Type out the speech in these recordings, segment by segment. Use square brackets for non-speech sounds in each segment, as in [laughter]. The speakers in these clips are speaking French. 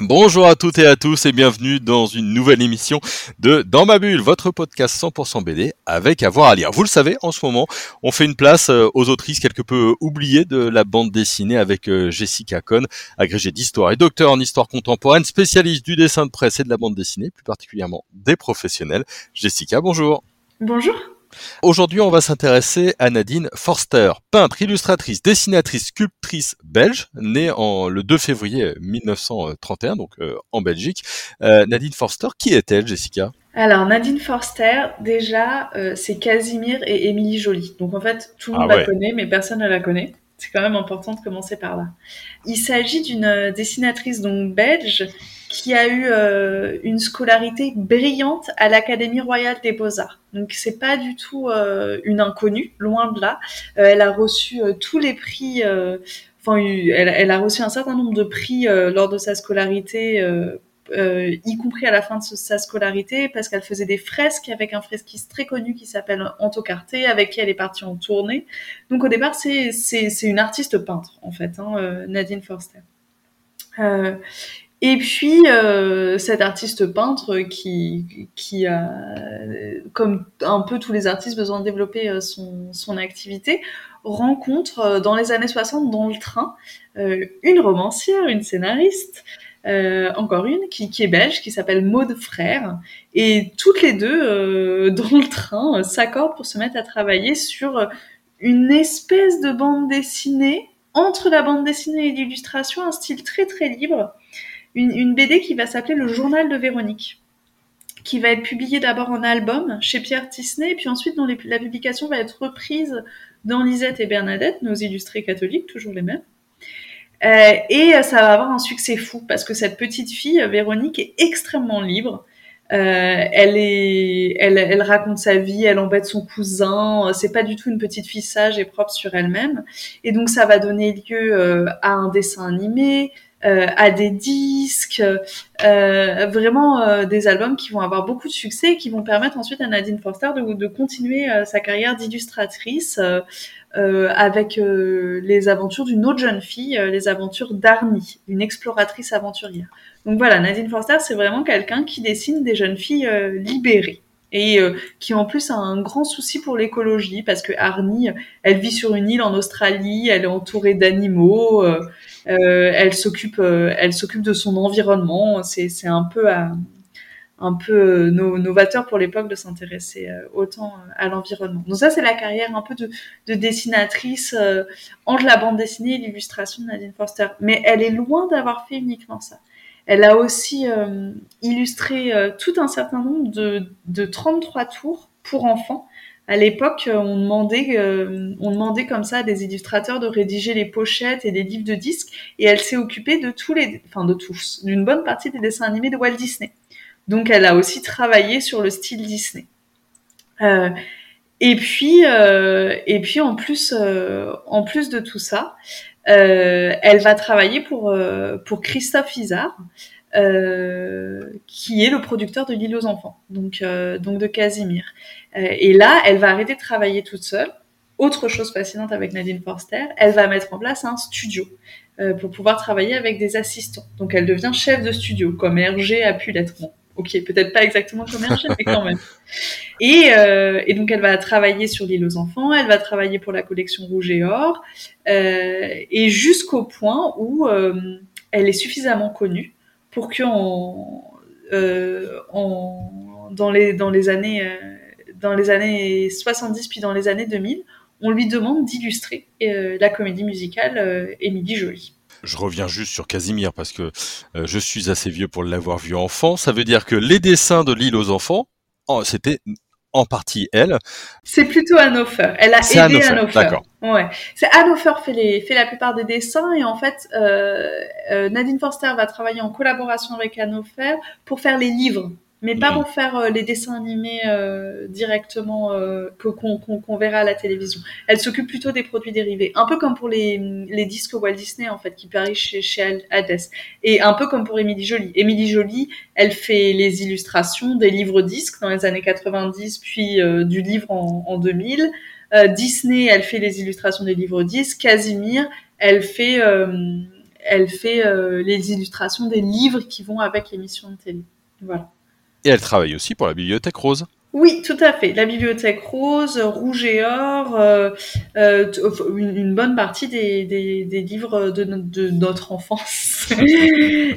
Bonjour à toutes et à tous et bienvenue dans une nouvelle émission de Dans ma bulle, votre podcast 100% BD avec avoir à, lire. Vous le savez, en ce moment, on fait une place euh, aux autrices quelque peu oubliées de la bande dessinée avec euh, Jessica Cohn, agrégée d'histoire et docteur en histoire contemporaine, spécialiste du dessin de presse et de la bande dessinée, plus particulièrement des professionnels. Jessica, bonjour. Bonjour. Aujourd'hui, on va s'intéresser à Nadine Forster, peintre, illustratrice, dessinatrice, sculptrice belge, née en le 2 février 1931, donc euh, en Belgique. Euh, Nadine Forster, qui est-elle, Jessica? Alors, Nadine Forster, déjà, euh, c'est Casimir et Émilie Joly. Donc, en fait, tout le monde Ah la ouais. connaît, mais personne ne la connaît. C'est quand même important de commencer par là. Il s'agit d'une dessinatrice donc belge qui a eu euh, une scolarité brillante à l'Académie royale des beaux-arts. Donc c'est pas du tout euh, une inconnue, loin de là. Euh, elle a reçu tous les prix. Enfin, elle, a reçu un certain nombre de prix lors de sa scolarité. y compris à la fin de sa scolarité, parce qu'elle faisait des fresques avec un fresquiste très connu qui s'appelle Anto Carté, avec qui elle est partie en tournée. Donc au départ, c'est une artiste peintre, en fait, hein, Nadine Forster. Et puis, euh, cette artiste peintre qui, qui a, comme un peu tous les artistes, besoin de développer euh, son, son activité, rencontre euh, dans les années 60 dans le train euh, une romancière, une scénariste, euh, encore une, qui, qui est belge, qui s'appelle Maude Frère. Et toutes les deux, euh, [laughs] dans le train, s'accordent pour se mettre à travailler sur une espèce de bande dessinée, entre la bande dessinée et l'illustration, un style très très libre. Une, BD qui va s'appeler Le Journal de Véronique, qui va être publiée d'abord en album chez Pierre Tisney, puis ensuite dont la publication va être reprise dans Lisette et Bernadette, nos illustrés catholiques, toujours les mêmes. Euh, et ça va avoir un succès fou parce que cette petite fille, Véronique, est extrêmement libre. Euh, elle est, elle, raconte sa vie, elle embête son cousin. C'est pas du tout une petite fille sage et propre sur elle-même. Et donc ça va donner lieu euh, à un dessin animé, à des disques, euh, vraiment euh, des albums qui vont avoir beaucoup de succès et qui vont permettre ensuite à Nadine Forster de, de continuer euh, sa carrière d'illustratrice euh, euh, avec euh, les aventures d'une autre jeune fille, euh, les aventures d'Arnie, une exploratrice aventurière. Donc voilà, Nadine Forster, c'est vraiment quelqu'un qui dessine des jeunes filles euh, libérées et euh, qui en plus a un grand souci pour l'écologie parce que Arnie, elle vit sur une île en Australie, elle est entourée d'animaux, euh, euh, elle s'occupe, euh, elle s'occupe de son environnement. C'est un peu à- un peu euh, no- novateur pour l'époque de s'intéresser euh, autant euh, à l'environnement. Donc ça, c'est la carrière un peu de, de dessinatrice euh, entre la bande dessinée et l'illustration de Nadine Forster. Mais elle est loin d'avoir fait uniquement ça. Elle a aussi euh, illustré euh, tout un certain nombre de, de 33 tours pour enfants. À l'époque, euh, on demandait, euh, on demandait comme ça à des illustrateurs de rédiger les pochettes et les livres de disques, et elle s'est occupée de tous les, enfin de tous, d'une bonne partie des dessins animés de Walt Disney. Donc, elle a aussi travaillé sur le style Disney. Euh, et puis, euh, et puis en plus, euh, en plus de tout ça, euh, elle va travailler pour pour Christophe Isard, euh, qui est le producteur de L'île aux enfants, donc euh, donc de Casimir. Euh, et là, elle va arrêter de travailler toute seule. Autre chose fascinante avec Nadine Forster, elle va mettre en place un studio euh, pour pouvoir travailler avec des assistants. Donc elle devient chef de studio, comme Hergé a pu l'être. Bon, ok, peut-être pas exactement comme Hergé, mais quand même. [laughs] Et, euh, et donc elle va travailler sur l'île aux enfants, elle va travailler pour la collection Rouge et Or, euh, et jusqu'au point où euh, elle est suffisamment connue pour que euh, dans les dans les années euh, dans les années 70 puis dans les années 2000, on lui demande d'illustrer euh, la comédie musicale Émilie Joly. Je reviens juste sur Casimir parce que je suis assez vieux pour l'avoir vu enfant. Ça veut dire que les dessins de l'île aux enfants, oh, c'était en partie elle. C'est plutôt Hannover. Elle a aidé Hannover, Hannover. d'accord. Ouais. C'est Hannover fait les fait la plupart des dessins et en fait euh, euh, Nadine Forster va travailler en collaboration avec Hannover pour faire les livres mais pas Mhm. pour faire euh, les dessins animés euh, directement euh, que- qu'on qu'on- qu'on verra à la télévision. Elle s'occupe plutôt des produits dérivés, un peu comme pour les, les disques Walt Disney en fait, qui parient chez, chez Hades, et un peu comme pour Émilie Jolie. Émilie Jolie, elle fait les illustrations des livres disques dans les années 90, puis euh, du livre en, en 2000. Euh, Disney, elle fait les illustrations des livres disques. Casimir, elle fait, euh, elle fait euh, les illustrations des livres qui vont avec l'émission de télé. Voilà. Et elle travaille aussi pour la Bibliothèque Rose. Oui, tout à fait. La bibliothèque rose, rouge et or, euh, euh, t- une, bonne partie des, livres de, no- de notre enfance. [laughs]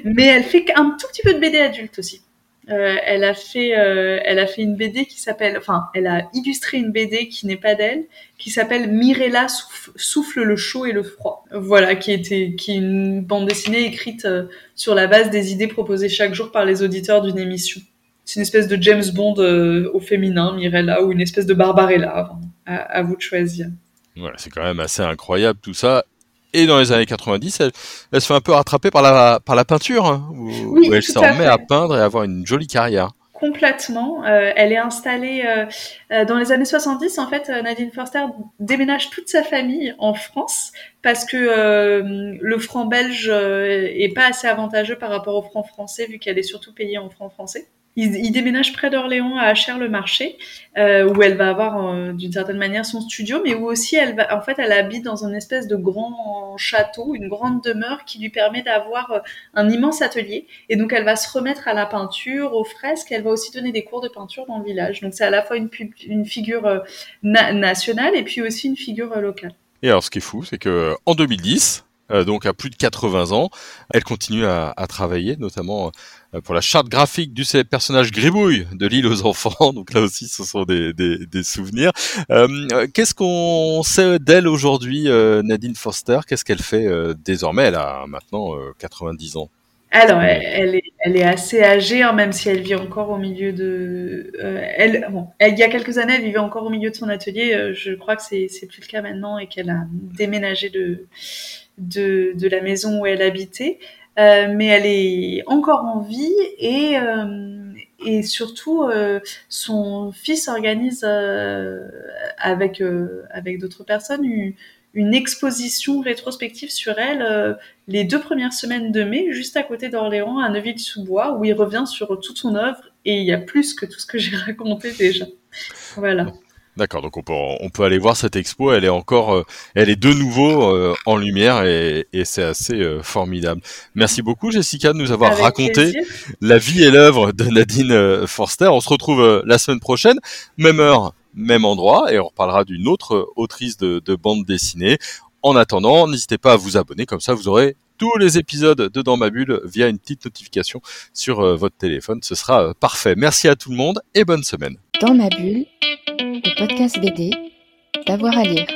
Mais elle fait un tout petit peu de BD adulte aussi. Euh, elle a fait, euh, elle a fait une BD qui s'appelle, enfin, elle a illustré une BD qui n'est pas d'elle, qui s'appelle Mirella souffle, le chaud et le froid. Voilà, qui était, qui est une bande dessinée écrite euh, sur la base des idées proposées chaque jour par les auditeurs d'une émission. C'est une espèce de James Bond euh, au féminin, Mirella, ou une espèce de Barbarella. Enfin, à, à vous de choisir. Voilà, c'est quand même assez incroyable tout ça. Et dans les années 90, elle, elle se fait un peu rattraper par la, par la peinture, hein, où, Oui, où elle tout se à peindre et à avoir une jolie carrière. Complètement. Euh, elle est installée euh, euh, dans les années 70. En fait, Nadine Forster déménage toute sa famille en France parce que le franc belge est pas assez avantageux par rapport au franc français vu qu'elle est surtout payée en franc français. Il, déménage près d'Orléans à Cher-le-Marché euh, où elle va avoir euh, d'une certaine manière son studio, mais où aussi elle va, en fait, elle habite dans une espèce de grand château, une grande demeure qui lui permet d'avoir euh, un immense atelier. Et donc, elle va se remettre à la peinture, aux fresques. Elle va aussi donner des cours de peinture dans le village. Donc, c'est à la fois une, figure na- nationale et puis aussi une figure locale. Et alors, ce qui est fou, c'est que en 2010, euh, donc à plus de 80 ans, elle continue à, travailler, notamment euh, pour la charte graphique du célèbre personnage Gribouille de l'île aux enfants. [laughs] Donc là aussi, ce sont des, souvenirs. Euh, euh, Qu'est-ce qu'on sait d'elle aujourd'hui, euh, Nadine Foster Qu'est-ce qu'elle fait euh, désormais? Elle a maintenant euh, 90 ans. Alors, elle, est, assez âgée, hein, même si elle vit encore au milieu de. euh, elle, bon, il y a quelques années, elle vivait encore au milieu de son atelier. euh, je crois que c'est plus le cas maintenant et qu'elle a déménagé de, de, la maison où elle habitait. Euh, mais elle est encore en vie et, euh, et surtout, euh, son fils organise avec, avec d'autres personnes une, exposition rétrospective sur elle les deux premières semaines de mai, juste à côté d'Orléans, à Neuville-sous-Bois, où il revient sur toute son œuvre et il y a plus que tout ce que j'ai [laughs] raconté déjà. Voilà. D'accord, donc on peut, on peut aller voir cette expo. Elle est encore, euh, elle est de nouveau euh, en lumière et, et c'est assez euh, formidable. Merci beaucoup Jessica de nous avoir Avec raconté plaisir. la vie et l'œuvre de Nadine Forster. On se retrouve euh, la semaine prochaine, même heure, même endroit, et on reparlera d'une autre autrice de, de bande dessinée. En attendant, n'hésitez pas à vous abonner, comme ça vous aurez tous les épisodes de Dans ma bulle via une petite notification sur euh, votre téléphone. Ce sera euh, parfait. Merci à tout le monde et bonne semaine. Dans ma bulle, le podcast BD, d'avoir à lire.